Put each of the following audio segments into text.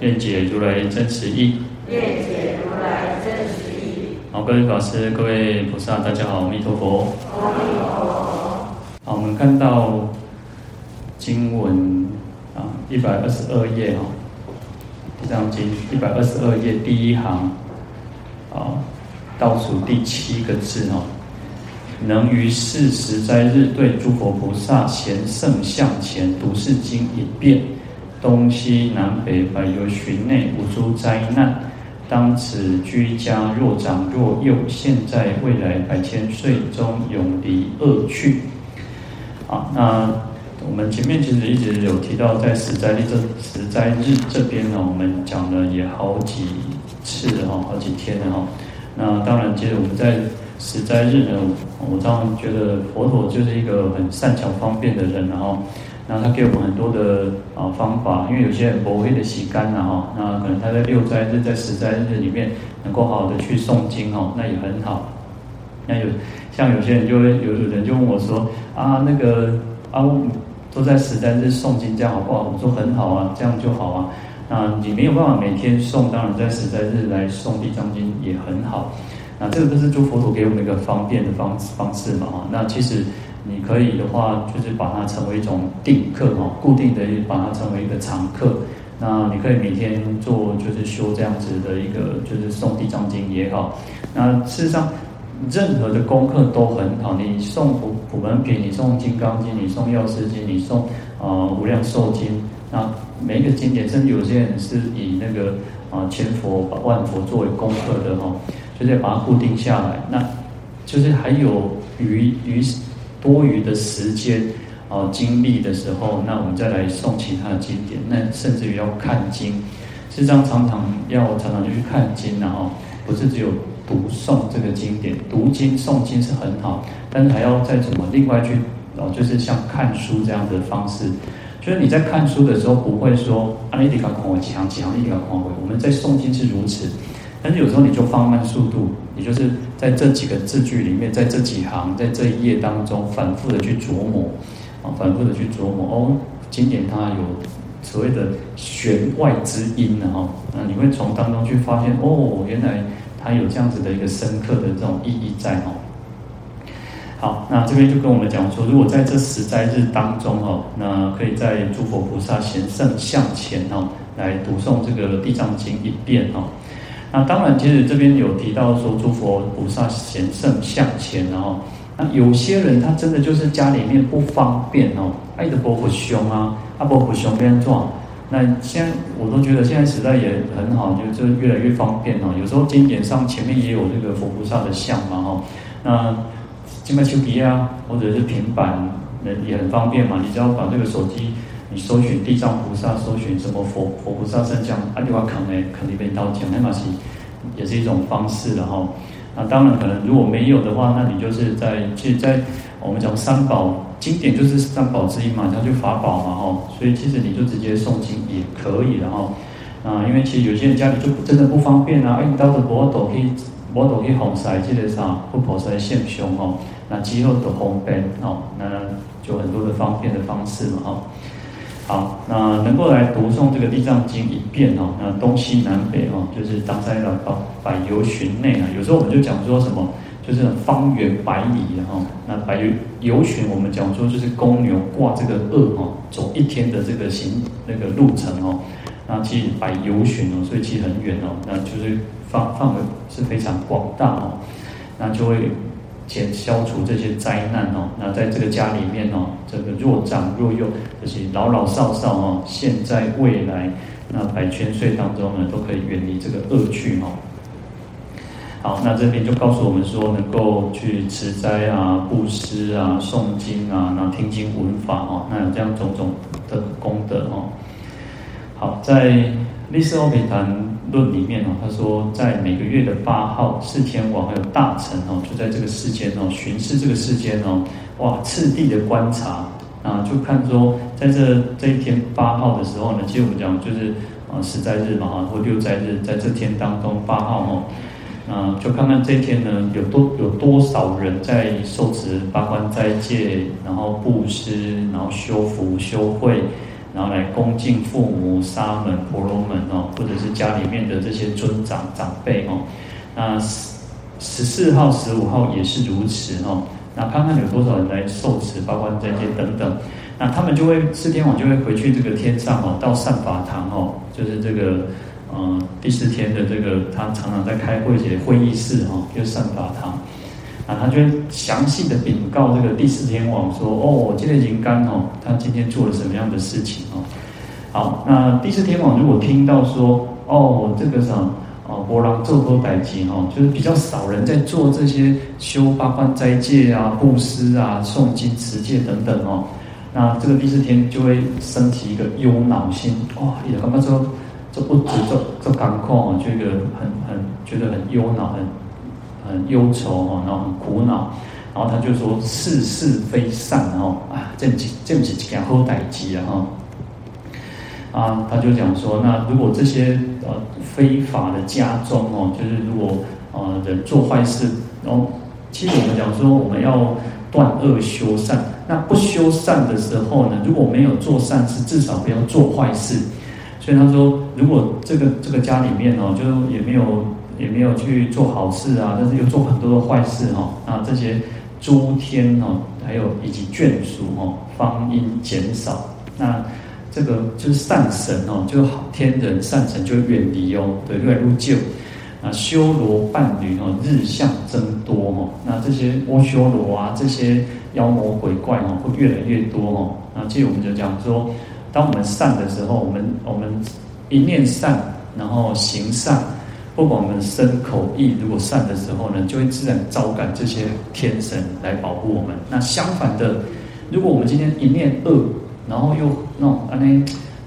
愿解如来真实义。愿解如来真实义。好，各位法师、各位菩萨，大家好，阿弥陀佛。阿弥陀佛。好，我们看到经文啊，一百二十二页哈，《地藏经》一百二十二页第一行，啊，倒数第七个字哦。能于四十斋日对诸佛菩萨贤圣向前读是经一遍，东西南北百由旬内无诸灾难。当此居家若长若幼，现在未来百千岁中永离恶趣。啊，那我们前面其实一直有提到，在十斋日这十斋日这边呢，我们讲了也好几次哈，好几天了哈。那当然，其实我们在十斋日呢，我当然觉得佛陀就是一个很善巧方便的人，然后，那他给我们很多的啊方法，因为有些人不会的习惯了哈，那可能他在六斋日、在十斋日里面能够好好的去诵经哦，那也很好。那有像有些人就会有有人就问我说啊，那个啊，都在十斋日诵经，这样好不好？我说很好啊，这样就好啊。那你没有办法每天诵，当然在十斋日来诵地藏经也很好。那这个都是诸佛陀给我们一个方便的方方式嘛哈。那其实你可以的话，就是把它成为一种定课哈，固定的把它成为一个常课。那你可以每天做，就是修这样子的一个，就是诵地藏经也好。那事实上，任何的功课都很好。你诵普普门品，你诵金刚经，你诵药师经，你诵啊无量寿经。那每一个经典，甚至有些人是以那个啊千佛万佛作为功课的哈。就是把它固定下来，那就是还有余余多余的时间啊精力的时候，那我们再来诵其他的经典，那甚至于要看经，实际上常常要常常就去看经，了哦不是只有读诵这个经典，读经诵经是很好，但是还要再怎么另外去哦，就是像看书这样的方式，就是你在看书的时候不会说啊，你得看我几行几行，你得看我，我们在诵经是如此。但是有时候你就放慢速度，你就是在这几个字句里面，在这几行，在这一页当中反复的去琢磨，啊，反复的去琢磨哦。经典它有所谓的弦外之音呢，哈，那你会从当中去发现哦，原来它有这样子的一个深刻的这种意义在哈。好，那这边就跟我们讲说，如果在这十斋日当中哈，那可以在诸佛菩萨贤圣像前哈，来读诵这个地藏经一遍哈。那当然，其实这边有提到说，诸佛菩萨贤圣向前，然后那有些人他真的就是家里面不方便哦，爱的伯父兄啊，阿伯父兄边撞。那现在我都觉得现在时代也很好，就就越来越方便哦。有时候经典上前面也有这个佛菩萨的像嘛哈，那金麦丘皮啊，或者是平板，也很方便嘛。你只要把这个手机。你搜寻地藏菩萨，搜寻什么佛佛菩萨圣像，阿迪瓦肯呢？肯定被刀剪，那嘛是也是一种方式的哈。那当然可能如果没有的话，那你就是在其实，在我们讲三宝经典就是三宝之一嘛，它就法宝嘛哈。所以其实你就直接诵经也可以的哈。啊，因为其实有些人家里就真的不方便啊，哎，你到时摩斗可以摩斗可以红塞，记得上不菩萨现胸哈。那肌肉的红边哦，那就很多的方便的方式嘛哈。好，那能够来读诵这个地藏经一遍哦，那东西南北哦，就是当在了百百由旬内啊。有时候我们就讲说什么，就是方圆百里的哈。那百由旬，我们讲说就是公牛挂这个顎哈，走一天的这个行那个路程哦。那其实百由旬哦，所以其实很远哦，那就是范范围是非常广大哦，那就会。减消除这些灾难哦，那在这个家里面哦，这个若长若幼，这些老老少少哦，现在未来那百千岁当中呢，都可以远离这个恶趣哦。好，那这边就告诉我们说，能够去持斋啊、布施啊、诵经啊，然后听经闻法哦，那有这样种种的功德哦。好，在《历世欧毗昙论》里面哦，他说在每个月的八号，四天王还有大臣哦，就在这个世间哦，巡视这个世间哦，哇，次第的观察啊，就看说在这这一天八号的时候呢，其实我们讲就是啊十斋日嘛，或六斋日，在这天当中八号哦。啊，就看看这天呢，有多有多少人在受持八关斋戒，然后布施，然后修福修慧，然后来恭敬父母、沙门、婆罗门哦，或者是家里面的这些尊长长辈哦。那十十四号、十五号也是如此哦。那看看有多少人来受持包括这些等等，那他们就会四天王就会回去这个天上哦，到善法堂哦，就是这个。嗯、呃，第四天的这个，他常常在开会，写会议室哦，就是善法堂，啊，他就会详细的禀告这个第四天王说，哦，我今天银干哦，他今天做了什么样的事情哦？好，那第四天王如果听到说，哦，我这个什么，哦，波浪做多代机哈，就是比较少人在做这些修八关斋戒啊、布施啊、诵经持戒等等哦，那这个第四天就会升起一个忧恼心，哇，也刚刚说？这不止这这感况啊，这个很很觉得很忧恼，很很忧愁哈，然后很苦恼，然后他就说世事非善哦，啊，这这这不是一件好代志啊，啊，他就讲说，那如果这些呃非法的家中哦，就是如果呃人做坏事，然后其实我们讲说我们要断恶修善，那不修善的时候呢，如果没有做善事，至少不要做坏事。所以他说，如果这个这个家里面哦，就也没有也没有去做好事啊，但是又做很多的坏事哈，那这些诸天哦，还有以及眷属哦，方应减少。那这个就是善神哦，就好天人善神就远离哦，对，越来越旧。那修罗伴侣哦，日相增多哦，那这些阿修罗啊，这些妖魔鬼怪哦，会越来越多哦。那这我们就讲说。当我们善的时候，我们我们一念善，然后行善，不管我们身口意，如果善的时候呢，就会自然招感这些天神来保护我们。那相反的，如果我们今天一念恶，然后又那种啊那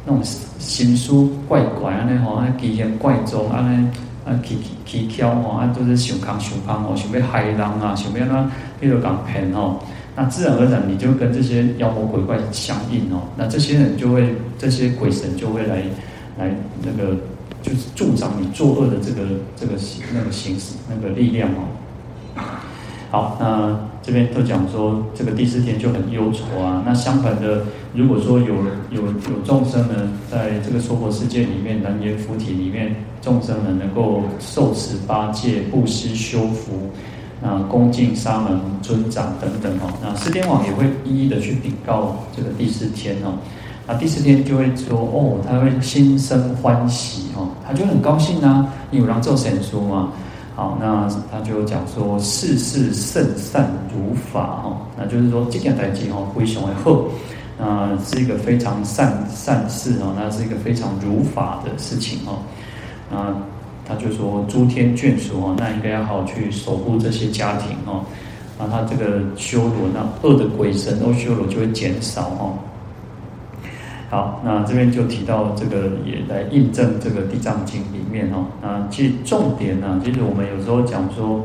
那种心术怪怪啊那吼啊奇形怪状啊那啊奇奇奇巧吼啊都是想康想康哦，想要害人啊，想要那比如讲骗哦。那自然而然你就跟这些妖魔鬼怪相应哦，那这些人就会，这些鬼神就会来，来那个就是助长你作恶的这个这个那个形式那个力量哦。好，那这边都讲说这个第四天就很忧愁啊。那相反的，如果说有有有众生呢，在这个娑婆世界里面，南阎浮提里面，众生呢能够受持八戒、布施、修福。那恭敬沙门尊长等等哦，那四天王也会一一的去禀告这个第四天哦，那第四天就会说哦，他会心生欢喜哦，他就很高兴啊，你有让做神书嘛？好，那他就讲说事事甚善如法哦，那就是说这件代志哦，非常的好，那是一个非常善善事哦，那是一个非常如法的事情哦，那。他就说：“诸天眷属哦，那应该要好好去守护这些家庭哦。那他这个修罗，那恶的鬼神都修罗就会减少哦。好，那这边就提到这个，也来印证这个《地藏经》里面哦。那其实重点呢，其实我们有时候讲说，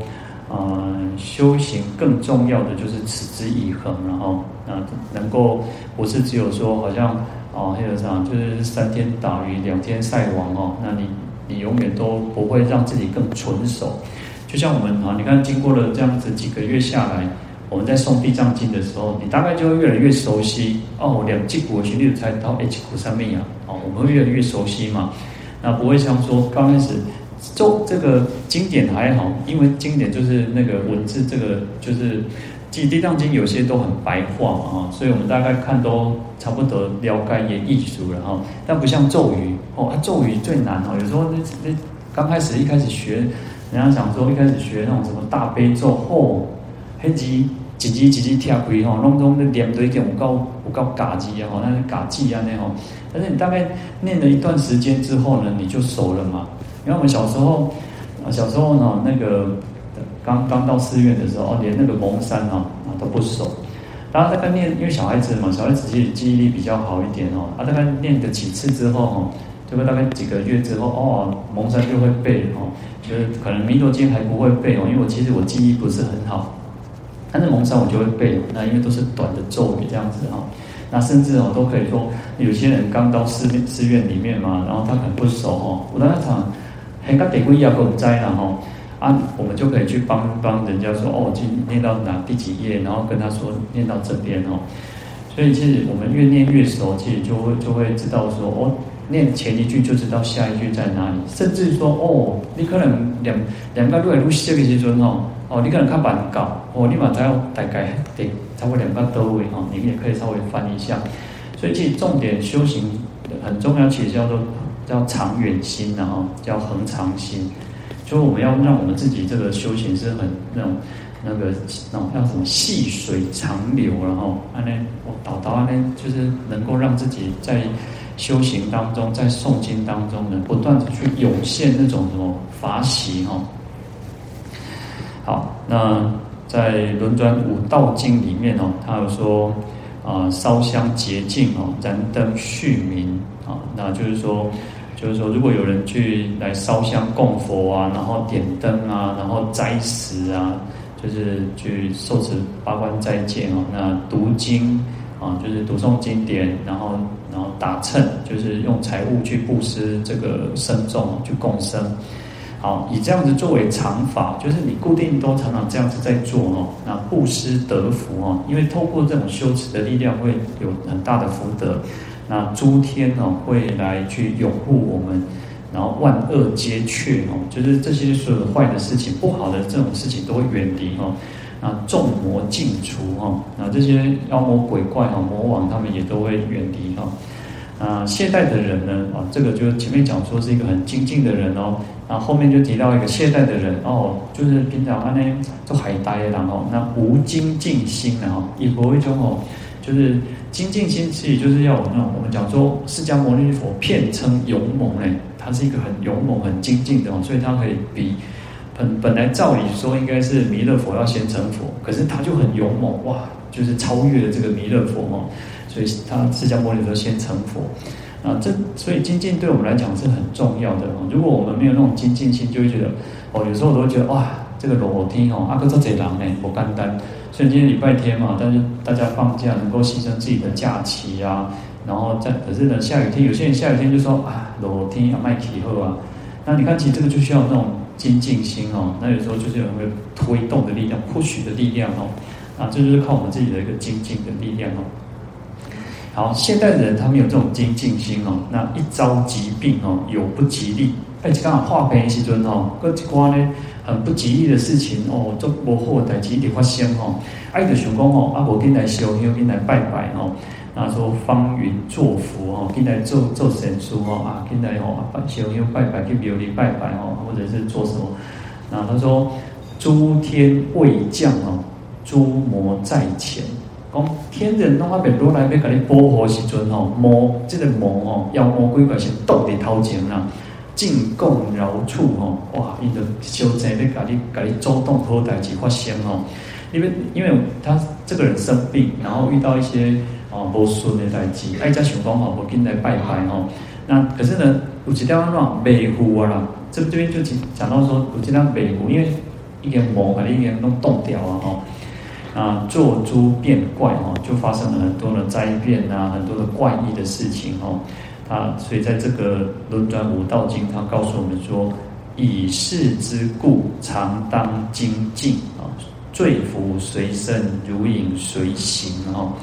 呃，修行更重要的就是持之以恒，然后那能够不是只有说好像哦，还有这样，就是三天打鱼两天晒网哦，那你。你永远都不会让自己更纯熟，就像我们啊，你看经过了这样子几个月下来，我们在诵地藏经的时候，你大概就会越来越熟悉哦。两级古旋律才到 H 古上面呀，哦，我们会越来越熟悉嘛。那不会像说刚开始做这个经典还好，因为经典就是那个文字，这个就是。记地藏经有些都很白话嘛哈，所以我们大概看都差不多了解也易熟了哈。但不像咒语哦，咒语最难哦。有时候那那刚开始一开始学，人家讲说一开始学那种什么大悲咒哦，黑吉几级几级跳开哈，弄中那念都已经有够有够嘎机啊，那是嘎记啊那种。但是你大概念了一段时间之后呢，你就熟了嘛。因为我们小时候啊，小时候呢那个。刚刚到寺院的时候哦，连那个蒙山啊啊都不熟。然后大概念，因为小孩子嘛，小孩子其实记忆力比较好一点哦。啊，大概念个几次之后，结果大概几个月之后，哦，蒙山就会背哦，就是可能弥陀经还不会背哦，因为我其实我记忆不是很好，但是蒙山我就会背，那因为都是短的咒语这样子哈，那甚至哦都可以说，有些人刚到寺寺院里面嘛，然后他很不熟哦，我那场很个得归要给我们摘了哈。啊，我们就可以去帮帮人家说哦，今念到哪第几页，然后跟他说念到这边哦。所以其实我们越念越熟，其实就会就会知道说哦，念前一句就知道下一句在哪里，甚至说哦，你可能两两个月录写的时阵哦，哦，你可能看板稿哦，你马上要大概得差不多两个多位哦，你们也可以稍微翻一下。所以其实重点修行很重要，其实叫做叫长远心，然后叫恒常心。所以我们要让我们自己这个修行是很那种那个那种叫什么细水长流，然后啊呢，我导导啊呢，就是能够让自己在修行当中，在诵经当中呢，不断的去涌现那种什么法喜哈。好，那在《轮转五道经》里面哦，他有说啊，烧香洁净哦，燃灯续明啊，那就是说。就是说，如果有人去来烧香供佛啊，然后点灯啊，然后斋食啊，就是去受持八关斋戒哦，那读经啊，就是读诵经典，然后打秤，就是用财物去布施这个僧众去共生。好，以这样子作为常法，就是你固定都常常这样子在做哦，那布施得福哦，因为透过这种修持的力量，会有很大的福德。那诸天哦会来去拥护我们，然后万恶皆却哦，就是这些所有坏的事情、不好的这种事情都会远离哦。那众魔尽除哦，那这些妖魔鬼怪哦、魔王他们也都会远离哦。啊，现代的人呢啊，这个就是前面讲说是一个很精进的人哦，然后后面就提到一个现代的人哦，就是平常安呢就海呆然后那无精进心然后也不会种哦，就是。精进心其实就是要那种，我们讲说释迦牟尼佛片称勇猛嘞，他是一个很勇猛、很精进的哦，所以他可以比本本来照理说应该是弥勒佛要先成佛，可是他就很勇猛哇，就是超越了这个弥勒佛哦，所以他释迦牟尼佛先成佛啊，这所以精进对我们来讲是很重要的。如果我们没有那种精进心，就会觉得哦，有时候我都会觉得哇，这个罗天哦，阿哥做贼狼呢，不简单。虽然今天礼拜天嘛，但是大家放假能够牺牲自己的假期啊，然后在可是呢下雨天，有些人下雨天就说啊，老天要卖气候啊，那你看其实这个就需要那种精进心哦，那有时候就是有一个推动的力量，push 的力量哦，啊，这就是靠我们自己的一个精进的力量哦。好，现代人他们有这种精进心哦，那一招疾病哦，有不吉利，哎，刚好化病的时阵哦，各一关呢。很不吉利的事情哦，做无好代志一发生哦。爱的想讲哦，啊，我进来修，又进来拜拜哦。然后说方云作福哦，进来做做神书哦，啊，进来哦，拜修又拜拜去庙里拜拜哦，或者是做什么？那他说诸天未降哦，诸魔在前。讲天人拢阿边如来要给你保护时阵吼，魔这个魔吼，妖魔鬼怪是倒伫头前啦。进贡饶处吼，哇！因着修正咧，家己家己主动好代志发生哦。因为因为他这个人生病，然后遇到一些哦不顺的代志，爱家想讲吼，我进来拜拜吼。那可是呢，有几条让维护啊啦，这这边就讲讲到说，有一条维护，因为一点魔把一点都冻掉啊吼。啊，作诸变怪哦，就发生了很多的灾变啊，很多的怪异的事情哦。啊，所以在这个轮转五道经，他告诉我们说，以世之故，常当精进啊，罪福随身，如影随形哈。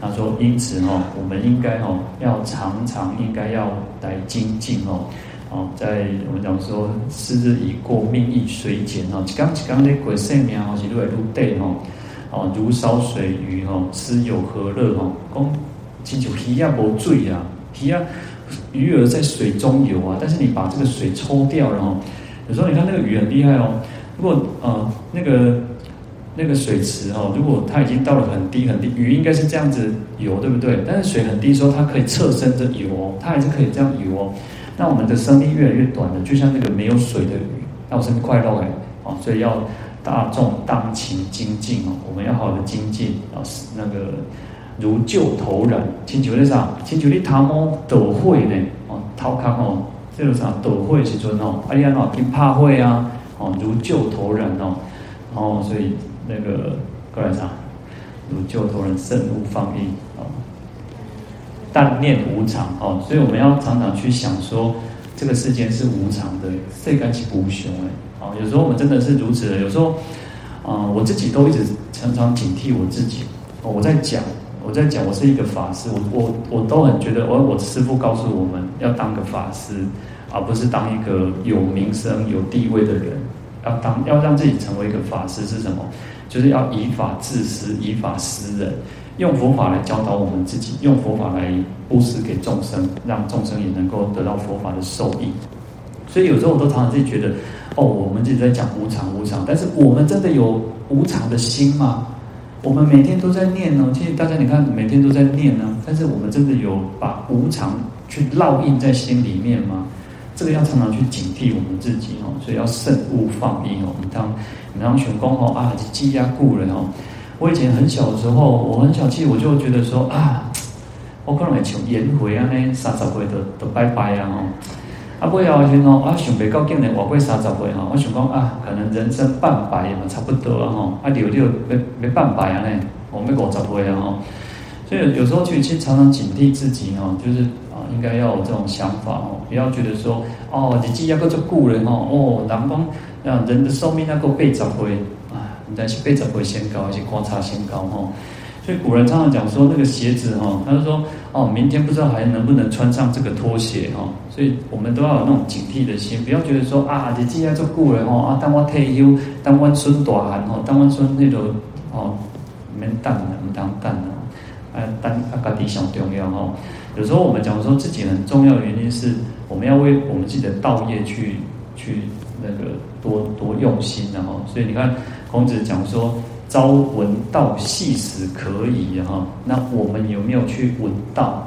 他说，因此哈，我们应该哈，要常常应该要来精进哦。哦，在我们讲说，时日已过，命亦随减哈。刚刚那鬼生命哈，是越来越短哈。哦，如烧水鱼哈，吃有何乐哈？讲，亲像鱼也无水啊，鱼啊。鱼儿在水中游啊，但是你把这个水抽掉了哦。有时候你看那个鱼很厉害哦。如果呃那个那个水池哦，如果它已经到了很低很低，鱼应该是这样子游，对不对？但是水很低的时候，它可以侧身着游哦，它还是可以这样游哦。那我们的生命越来越短了，就像那个没有水的鱼。那我生命快乐哎，哦，所以要大众当勤精进哦，我们要好的精进啊，那个。如旧头燃，亲像咧啥？亲像你头毛抖火呢？哦，头壳哦，这个啥抖火时阵哦，啊，你安怎去拍火啊？哦，如旧头燃哦，然后所以那个过来啥？如旧头燃，慎勿放逸哦。但念无常哦，所以我们要常常去想说，这个世间是无常的，世间是无常的。哦，有时候我们真的是如此，有时候啊、我自己都一直常常警惕我自己。我在讲，我在讲，我是一个法师，我我我都很觉得，我我师父告诉我们要当个法师，而不是当一个有名声、有地位的人。要当要让自己成为一个法师是什么？就是要以法治师，以法施人。用佛法来教导我们自己，用佛法来布施给众生，让众生也能够得到佛法的受益。所以有时候我都常常自己觉得，哦，我们自己在讲无常无常，但是我们真的有无常的心吗？我们每天都在念呢，其实大家你看，每天都在念呢，但是我们真的有把无常去烙印在心里面吗？这个要常常去警惕我们自己哦，所以要慎勿放逸哦。你当你当选公哦啊，积压故人哦。我以前很小的时候，我很小气，我就觉得说啊，我可能会像颜回啊呢，三十岁都都拜拜啊吼。啊，不要紧哦，啊，想袂到今年活过三十岁哈，我想讲啊，可能人生半百嘛，差不多啊吼。啊，留留没没半百啊呢，我没五十岁啊吼。所以有时候去去常常警惕自己哦，就是啊，应该要有这种想法哦，不要觉得说哦，你既要个做故人哦，哦，人讲让人的寿命那个八十岁。但是被怎么会先高，还是观察先高哈？所以古人常常讲说，那个鞋子哈，他就说哦，明天不知道还能不能穿上这个拖鞋哈。所以我们都要有那种警惕的心，不要觉得说啊，你既然做古人哦啊，当我退休，当我孙大汉哦，当我孙那种哦，免等了，唔当等了，啊，当啊，家己上重要哈。有时候我们讲说自己很重要的原因是，我们要为我们自己的道业去去那个多多用心，然后，所以你看。孔子讲说：“朝闻道，夕死可矣。”哈，那我们有没有去闻道？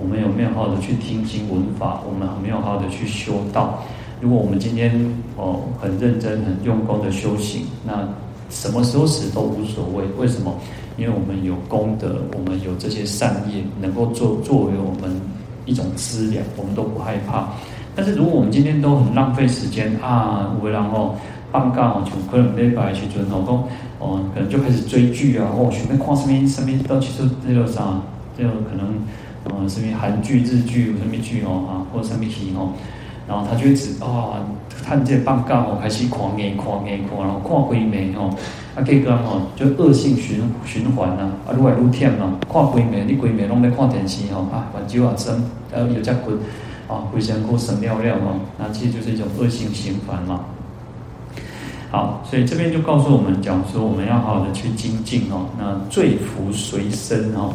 我们有没有好好的去听经闻法？我们有没有好好的去修道？如果我们今天哦很认真、很用功的修行，那什么时候死都无所谓。为什么？因为我们有功德，我们有这些善业，能够作作为我们一种资粮，我们都不害怕。但是如果我们今天都很浪费时间啊，然后。放假哦，像可能礼拜去阵哦，讲哦，可能就开始追剧啊，哦，准备看什么什么，到其实这个啥，这个可能呃什么韩剧、日剧、什么剧哦啊，或者什么戏哦，然后他就一直啊，看这放假哦，开始狂眼狂眼狂，然后看鬼魅哦，啊，结果哦，就恶性循循环呐，啊，愈来愈忝嘛，看鬼魅，你鬼魅拢在看电视哦，啊，反正啊生，然后有只骨啊，规身躯生了了哦，那其实就是一种恶性循环嘛。好，所以这边就告诉我们讲说，我们要好好的去精进哦。那罪福随身哦。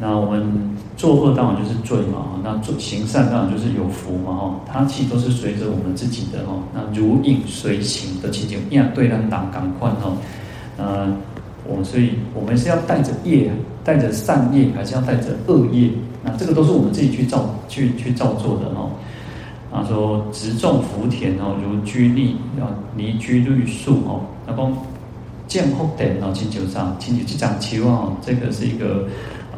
那我们作恶当然就是罪嘛，那做行善当然就是有福嘛哈。它其实都是随着我们自己的哈。那如影随形的情景，一样对人挡赶快哈。呃，我所以我们是要带着业，带着善业，还是要带着恶业？那这个都是我们自己去造去去造作的哦。他说：“植种福田哦，如居立啊，泥居绿树哦。那讲见福田哦，请求上，请求去长期望哦。这个是一个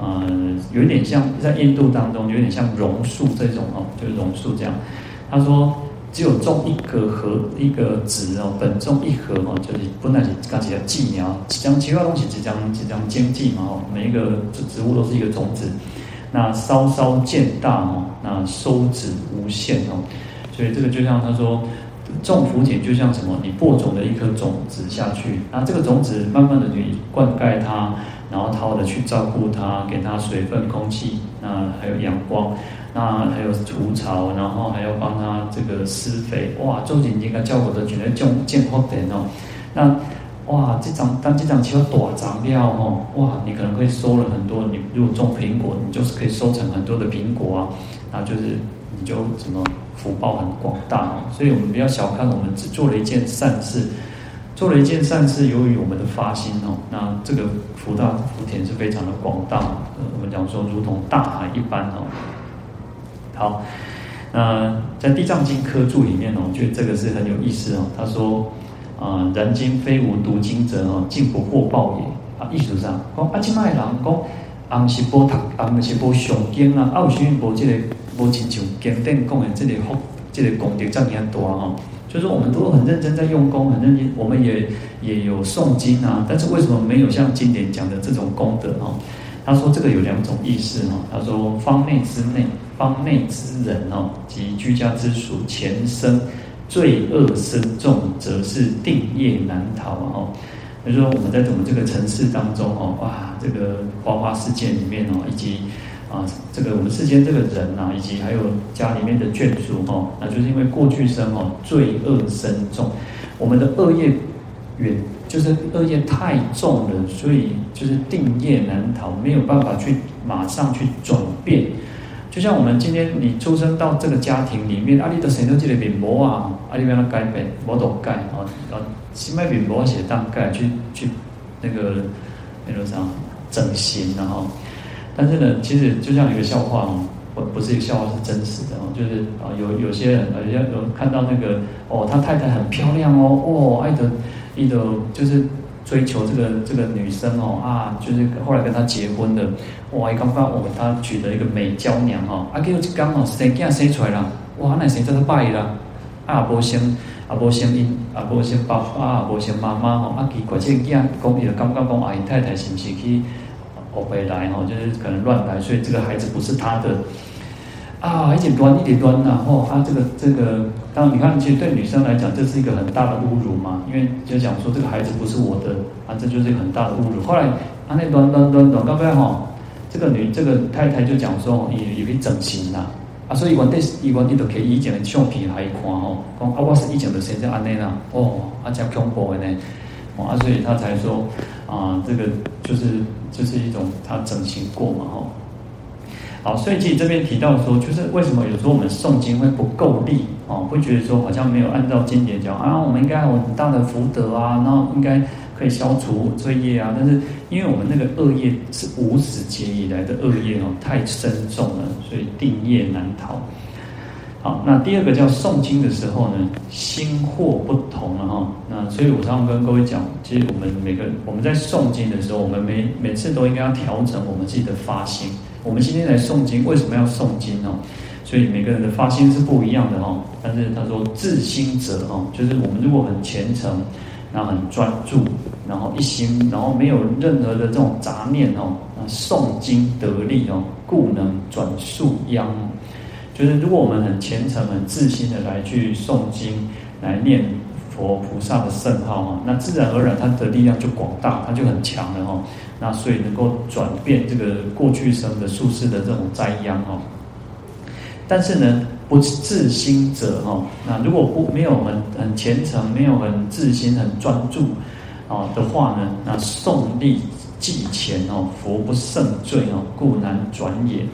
呃，有点像在印度当中，有点像榕树这种哦，就是榕树这样。他说，只有种一个和一个子哦，本种一禾哦，就是本来是刚起的寄苗，将其他东西即将即将经济嘛哦，每一个植植物都是一个种子。”那稍稍渐大哦，那收植无限哦，所以这个就像他说，种福田就像什么？你播种了一颗种子下去，那这个种子慢慢的去灌溉它，然后好好的去照顾它，给它水分、空气，那还有阳光，那还有除草，然后还要帮它这个施肥，哇，种景应该叫我的觉得种见福田哦，那。哇，这张当这张期要多长料哦！哇，你可能会收了很多。你如果种苹果，你就是可以收成很多的苹果啊。那就是你就什么福报很广大哦。所以我们不要小看我们只做了一件善事，做了一件善事，由于我们的发心哦，那这个福大福田是非常的广大。我们讲说如同大海一般哦。好，那在《地藏经》科注里面哦，我觉得这个是很有意思哦。他说。啊，然今非无读经者哦，尽不获报也。啊，意思上讲，啊，今麦人讲啊，毋是无读，啊，毋是无上经啊，啊，有啥物无即个无亲像经典讲的这个福，这个功德这么大哈。就是我们都很认真在用功，很认真，我们也也有诵经啊，但是为什么没有像经典讲的这种功德哈？他说这个有两种意思哈。他说方内之内，方内之人哦，及居家之属，前生罪恶深重，则是定业难逃啊。就是说我们在我们这个城市当中哦，哇，这个花花世界里面哦，以及啊，这个我们世间这个人呐，以及还有家里面的眷属哈，那就是因为过去生哦，罪恶深重，我们的恶业远，就是恶业太重了，所以就是定业难逃，没有办法去马上去转变。就像我们今天你出生到这个家庭里面，阿里的谁都记得面膜啊，阿里边的改变，我都钙啊，啊，新买面膜写当钙去去那个那个啥整形然后，但是呢，其实就像一个笑话哦，不不是一个笑话，是真实的哦，就是啊，有有些人啊，有有看到那个哦，他太太很漂亮哦，哦，爱的爱的就是。追求这个这个女生哦啊，就是后来跟他结婚的，哇！刚刚我给他娶了一个美娇娘哦，啊，结果就刚好生囝生出来了，哇！那生这个拜啦，啊，无生啊，无生因啊，无生爸爸啊，无生妈妈哦，啊，奇怪，这个囝讲伊就感觉讲阿姨太太是不是去后背来哦，就是可能乱来，所以这个孩子不是他的。啊，一点端一点端呐，哦，啊，这个这个，当然你看，其实对女生来讲，这是一个很大的侮辱嘛，因为就讲说这个孩子不是我的，啊，这就是一个很大的侮辱。后来，啊，那端端端端，刚刚哈，这个女这个太太就讲说，也也可以整形啦，啊，所以我对以前你都可以以前的相片来看哦，讲啊，我是以前的生在安内啦，哦，啊，这恐怖的呢，哦，啊，所以他才说，啊，这个就是就是一种他整形过嘛，吼。好，所以其实这边提到说，就是为什么有时候我们诵经会不够力哦，会觉得说好像没有按照经典讲啊，我们应该有很大的福德啊，然后应该可以消除罪业啊。但是因为我们那个恶业是无始劫以来的恶业哦，太深重了，所以定业难逃。好，那第二个叫诵经的时候呢，心惑不同了哈。那所以我常常跟各位讲，其实我们每个人我们在诵经的时候，我们每每次都应该要调整我们自己的发心。我们今天来诵经，为什么要诵经呢？所以每个人的发心是不一样的哈。但是他说至心者哈，就是我们如果很虔诚，然后很专注，然后一心，然后没有任何的这种杂念哦，那诵经得力哦，故能转宿殃。就是如果我们很虔诚、很自心的来去诵经，来念佛菩萨的圣号哈，那自然而然他的力量就广大，他就很强了哈。那所以能够转变这个过去生的宿世的这种灾殃哦，但是呢，不自心者哦，那如果不没有很很虔诚，没有很自心、很专注啊的话呢，那诵历既浅哦，佛不胜罪哦，故难转也。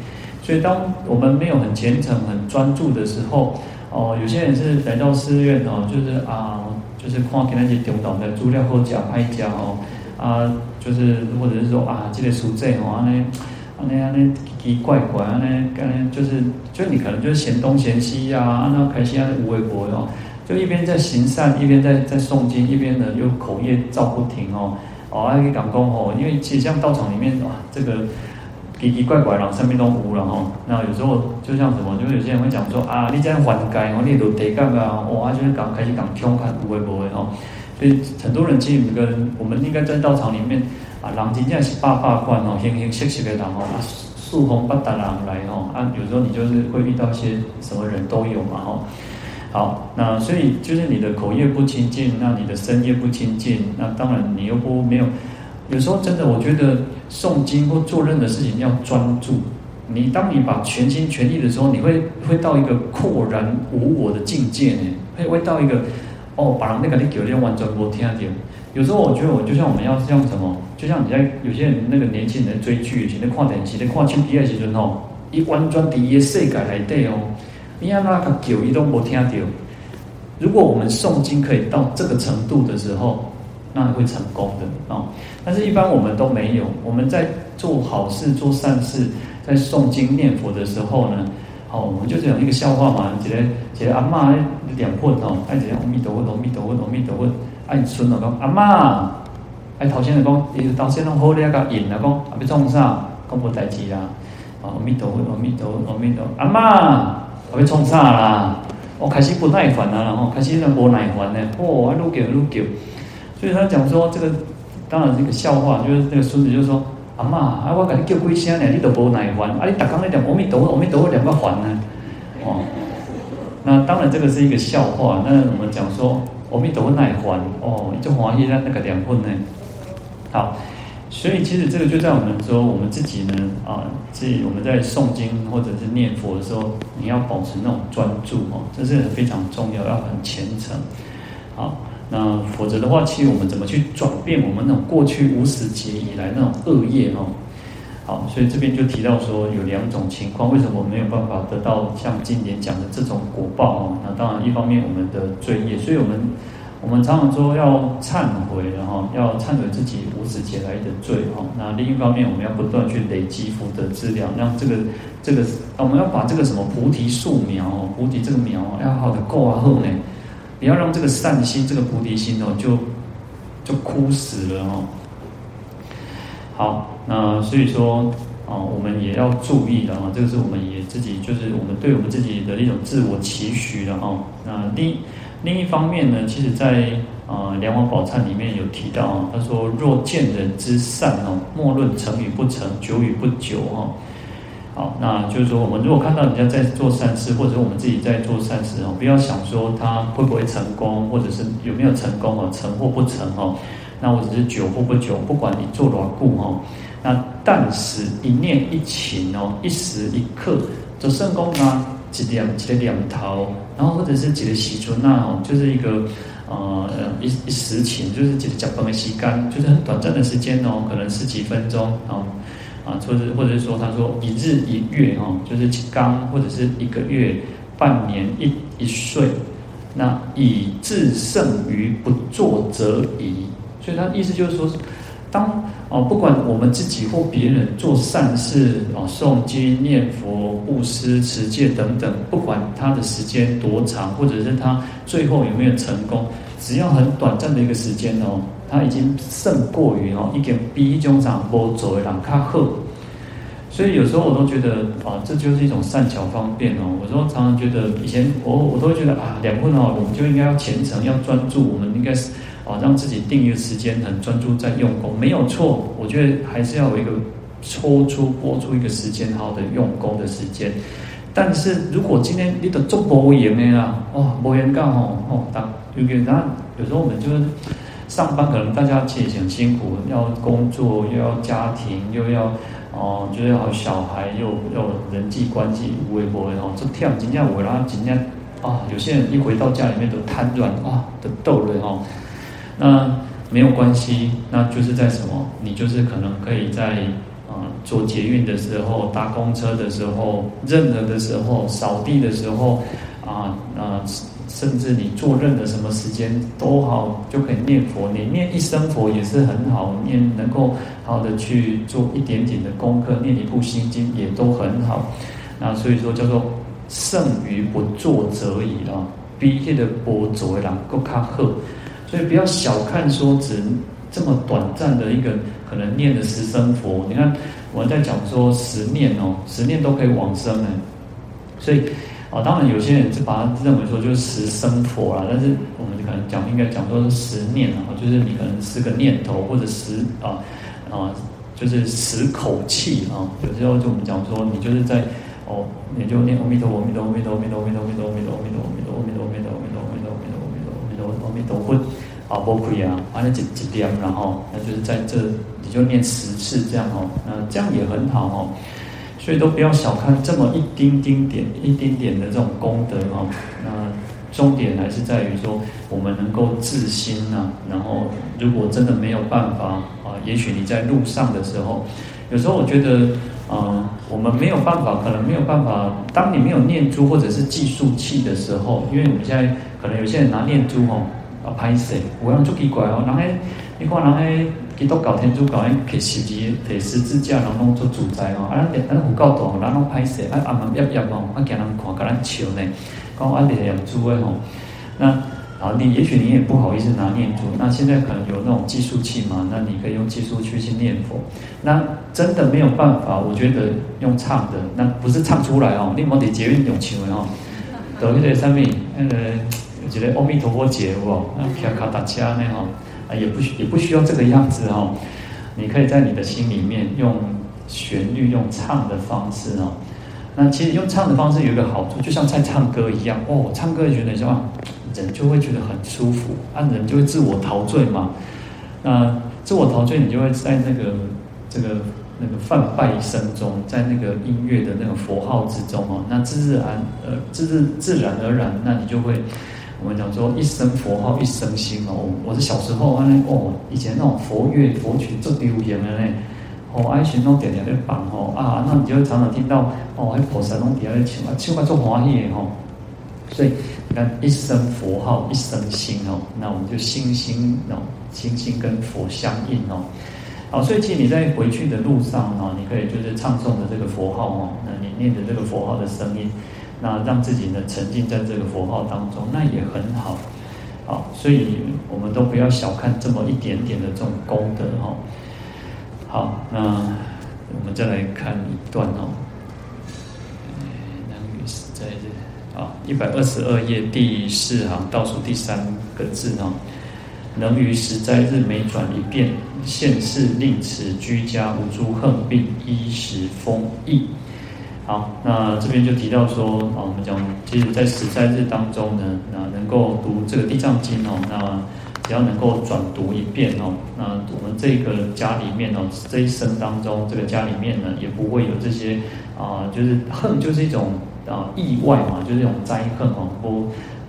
所以当我们没有很虔诚、很专注的时候，哦，有些人是来到寺院哦，就是啊，就是看给那些中道的资料或假拍假哦。啊，就是或者是说啊，这个书这哦，安尼安尼安尼奇奇怪怪安尼，可能就是就你可能就是嫌东嫌西呀，啊，那开心啊，无为博哦，就一边在行善，一边在在诵经，一边呢又口业造不停哦，哦，还可以讲功哦，因为其实像道场里面哇，这个奇奇怪怪，然后身边都无了吼，那有时候就像什么，就有些人会讲说啊，你这样还该哦，你都得干啊，哇，就是讲开始讲凶悍无为博的哦。所以很多人其实每个人，我们应该在道场里面啊，人真正是百百款哦，形形色色的人哦，啊，素红不达人来哦，啊，有时候你就是会遇到一些什么人都有嘛哦。好，那所以就是你的口业不清净，那你的身业不清净，那当然你又不没有。有时候真的，我觉得诵经或做任何事情要专注。你当你把全心全意的时候，你会会到一个豁然无我的境界呢，会会到一个。哦，把人那个你给的完全没听到。有时候我觉得我就像我们要像什么，就像你在有些人那个年轻人追剧，以前在看电视，在看手机的时阵吼，伊完全在伊的世界内底哦，你要那个叫伊都没听到。如果我们诵经可以到这个程度的时候，那会成功的啊。但是，一般我们都没有。我们在做好事、做善事，在诵经念佛的时候呢。好，我们就是讲一个笑话嘛，一个一个阿嬷咧念佛吼，哎，一个阿弥陀佛，阿弥陀佛，阿弥陀佛，哎，孙子讲阿嬷，哎，头先就讲，伊头先拢好咧个引来讲，啊，要创啥？讲无代志啦，阿弥陀佛，阿弥陀佛，阿弥陀佛，阿嬷，阿要创啥啦？我开始不耐烦啦，然后开始无耐烦呢，哦，愈叫愈叫，所以他讲说这个，当然这个笑话，就是那个孙子就说，阿嬷，啊，我给你叫几声呢，你都无耐烦，啊，你逐工在念阿弥陀佛，阿弥陀佛念个烦呢，哦，那当然这个是一个笑话，那我们讲说阿弥陀佛耐烦，哦，就欢喜在那个两分呢，好。所以其实这个就在我们说我们自己呢啊，自己我们在诵经或者是念佛的时候，你要保持那种专注哦，这是非常重要，要很虔诚。好，那否则的话，其实我们怎么去转变我们那种过去无始劫以来那种恶业哦？好，所以这边就提到说有两种情况，为什么没有办法得到像经典讲的这种果报哦？那当然一方面我们的罪业，所以我们。我们常常说要忏悔，然后要忏悔自己无始劫来的罪哈。那另一方面，我们要不断去累积福德资粮，让这个这个，我们要把这个什么菩提树苗哦，菩提这个苗要好的够啊厚呢，不要让这个善心这个菩提心哦就就枯死了哦。好，那所以说啊，我们也要注意的啊，这个是我们也自己就是我们对我们自己的一种自我期许的哈。那另。另一方面呢，其实在啊《梁王宝忏》里面有提到啊，他说：“若见人之善哦，莫论成与不成，久与不久哈。”好，那就是说，我们如果看到人家在做善事，或者我们自己在做善事哦，不要想说他会不会成功，或者是有没有成功哦，成或不成哦，那我只是久或不久，不管你做多故哦，那但是一念一情哦，一时一刻，就圣功啊。几两几两头，然后或者是几个喜春那哦，就是一个呃一一时情，就是几个脚崩的吸干，就是很短暂的时间哦，可能十几分钟哦，啊，或者或者是说他说一日一月哦，就是刚或者是一个月、半年、一一岁，那以至胜于不作则已，所以他意思就是说，当。哦，不管我们自己或别人做善事，哦，诵经、念佛、布施、持戒等等，不管他的时间多长，或者是他最后有没有成功，只要很短暂的一个时间哦，他已经胜过于哦，一点比一种长波走的人卡好。所以有时候我都觉得啊，这就是一种善巧方便哦。我说常常觉得以前我我都会觉得啊，两分哦，我们就应该要虔诚，要专注，我们应该是。啊，让自己定一个时间，很专注在用功，没有错。我觉得还是要有一个抽出、拨出一个时间，好的用功的时间。但是如果今天你的做无闲的啦，哦，无言干哦，哦，当有个那有时候我们就是上班，可能大家其实很辛苦，要工作，又要家庭，又要哦，就是要小孩，又又人际关系，无微博哦，这跳今天我然后今天啊，有些人一回到家里面都瘫软啊，都抖了哦。那没有关系，那就是在什么？你就是可能可以在啊、坐捷运的时候、搭公车的时候、任何的时候、扫地的时候啊啊、甚至你做任何什么时间都好，就可以念佛。你念一声佛也是很好，念能够好好的去做一点点的功课，念一部心经也都很好。那所以说叫做胜于不作则已啊，比那个不做的人更卡好。所以不要小看说只这么短暂的一个可能念的十声佛，你看我在讲说十念哦，十念都可以往生呢。所以啊，当然有些人就把它认为说就是十声佛啦，但是我们可能讲应该讲说是十念啊，就是你可能十个念头或者十啊啊，就是十口气啊。有时候就我们讲说你就是在哦，你就念阿弥陀佛，阿弥陀佛，阿弥陀佛，阿弥陀佛，阿弥陀佛，阿弥陀佛，阿弥陀佛，阿弥陀佛，阿弥陀佛，阿弥陀佛，阿弥陀佛，阿弥陀佛，阿弥陀佛，阿弥陀佛。啊，不亏啊，反正几几点，然后那就是在这，你就念十次这样哦，那这样也很好哦。所以都不要小看这么一丁丁点、一丁点的这种功德哦。那重点还是在于说，我们能够自心呐。然后，如果真的没有办法啊，也许你在路上的时候，有时候我觉得，啊，我们没有办法，可能没有办法。当你没有念珠或者是计数器的时候，因为我们现在可能有些人拿念珠哦。啊，歹势，有人足奇怪哦。人迄，你看人迄基督教、天主教，迄摕十字、摕十字架，人拢做自在哦。啊，咱咱佛教徒，人拢歹势，啊暗暗翕翕哦，啊惊人看，甲咱笑呢。讲啊念珠诶吼，那啊，你也许你也不好意思拿念珠，那现在可能有那种计数器嘛，那你可以用计数器去念佛。那真的没有办法，我觉得用唱的，那不是唱出来哦，你莫得捷运用唱的哦。得那个上面那个，我觉得阿弥陀佛节哦，那卡卡达掐呢哈，啊也不需也不需要这个样子哦，你可以在你的心里面用旋律用唱的方式哦。那其实用唱的方式有一个好处，就像在唱歌一样哦，唱歌觉得什么？人就会觉得很舒服，啊，人就会自我陶醉嘛。那自我陶醉，你就会在那个这个那个梵呗声中，在那个音乐的那个佛号之中哦，那自自然呃自自自然而然，那你就会我们讲说一声佛号一声心哦。我是小时候啊哦，以前那种佛乐佛曲最流行的呢，哦，爱寻弄点点的榜哦啊，那你就会常常听到哦，喺菩萨弄底下唱啊，唱啊做欢喜的吼，所以你看。一声佛号，一声心哦，那我们就心心哦，心心跟佛相应哦。好，所以其实你在回去的路上哦，你可以就是唱诵的这个佛号哦，那你念的这个佛号的声音，那让自己呢沉浸在这个佛号当中，那也很好。好，所以我们都不要小看这么一点点的这种功德哦。好，那我们再来看一段哦。啊，一百二十二页第四行倒数第三个字哦，能于十斋日每转一遍，现世令此居家无诸横病，衣食丰溢。好，那这边就提到说，啊，我们讲，其实在十三日当中呢，那能够读这个地藏经哦，那只要能够转读一遍哦，那我们这个家里面哦，这一生当中，这个家里面呢，也不会有这些啊，就是恨就是一种。啊，意外嘛，就是一种灾恨哦，波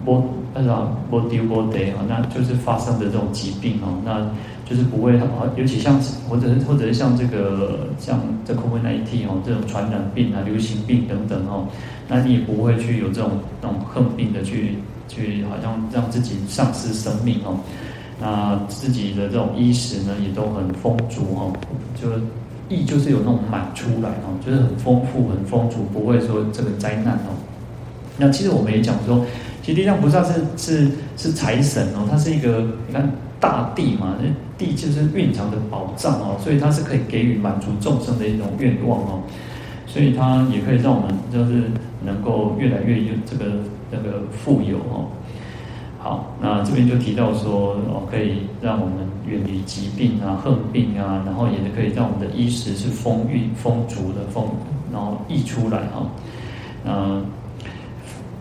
波那种波丢波得啊，那就是发生的这种疾病哦，那就是不会啊，尤其像或者是或者是像这个像这 COVID-19 哦，这种传染病啊、流行病等等哦，那你也不会去有这种那种横病的去去，好像让自己丧失生命哦，那自己的这种衣食呢也都很丰足哦，就。意就是有那种满出来哦，就是很丰富、很丰足，不会说这个灾难哦。那其实我们也讲说，其实地藏菩萨是是是财神哦，他是一个你看大地嘛，那地就是蕴藏的宝藏哦，所以他是可以给予满足众生的一种愿望哦，所以他也可以让我们就是能够越来越有这个这个富有哦。好，那这边就提到说哦，可以让我们远离疾病啊、横病啊，然后也可以让我们的衣食是丰裕、丰足的丰，然后溢出来哈。嗯，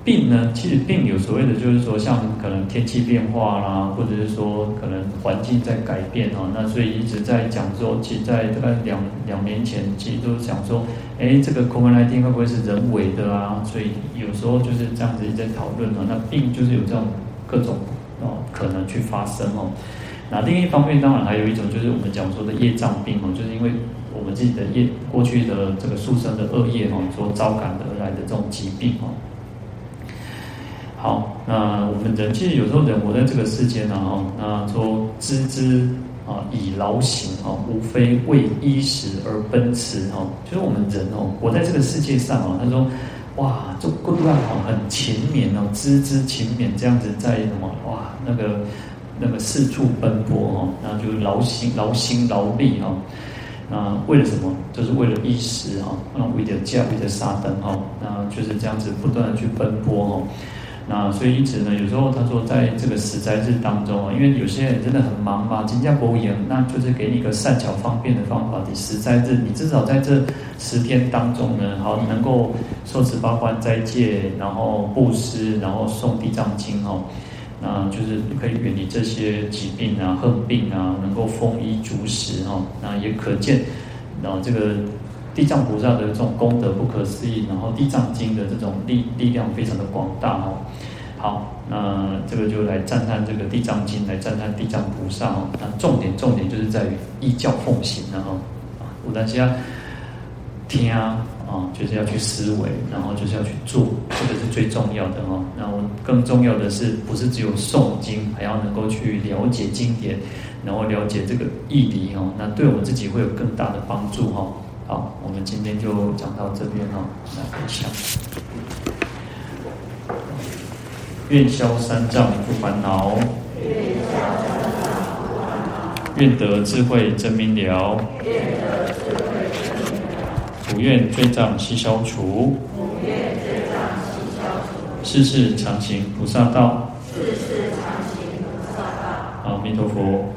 病呢，其实病有所谓的，就是说像可能天气变化啦，或者是说可能环境在改变哈。那所以一直在讲说，其实在大概两两年前，其实都讲说，哎，这个 COVID-19 会不会是人为的啊？所以有时候就是这样子一直在讨论啊。那病就是有这种。各种哦可能去发生哦，那另一方面当然还有一种就是我们讲说的业障病哦，就是因为我们自己的业过去的这个宿生的恶业哦所招感而来的这种疾病哦。好，那我们人其实有时候人活在这个世间呢哦，那说孜孜啊以劳形哦，无非为衣食而奔驰哦，就是我们人哦活在这个世界上哦，他说。哇，这个量哦，很勤勉哦，孜孜勤勉这样子在什么哇，那个那个四处奔波哦，那就劳心劳心劳力哦，那为了什么？就是为了衣食哈，那为了家，为了沙灯哈，那就是这样子不断的去奔波哦。那所以因此呢，有时候他说，在这个十灾日当中啊，因为有些人真的很忙嘛，金家博言，那就是给你一个善巧方便的方法。你十灾日，你至少在这十天当中呢，好，你能够受持八关斋戒，然后布施，然后诵地藏经哦，那就是可以远离这些疾病啊、横病啊，能够丰衣足食哦，那也可见，然后这个。地藏菩萨的这种功德不可思议，然后地藏经的这种力力量非常的广大哦。好，那这个就来赞叹这个地藏经，来赞叹地藏菩萨哦。那重点重点就是在于依教奉行然后啊，我大家听啊，就是要去思维，然后就是要去做，这个是最重要的哦。那我更重要的是，不是只有诵经，还要能够去了解经典，然后了解这个义理哦。那对我们自己会有更大的帮助哈。好，我们今天就讲到这边哈，来分享。愿消三障诸烦恼。愿得智慧真明了。愿得智慧真明了。普愿罪障悉消除。世世常行菩萨道。阿弥陀佛。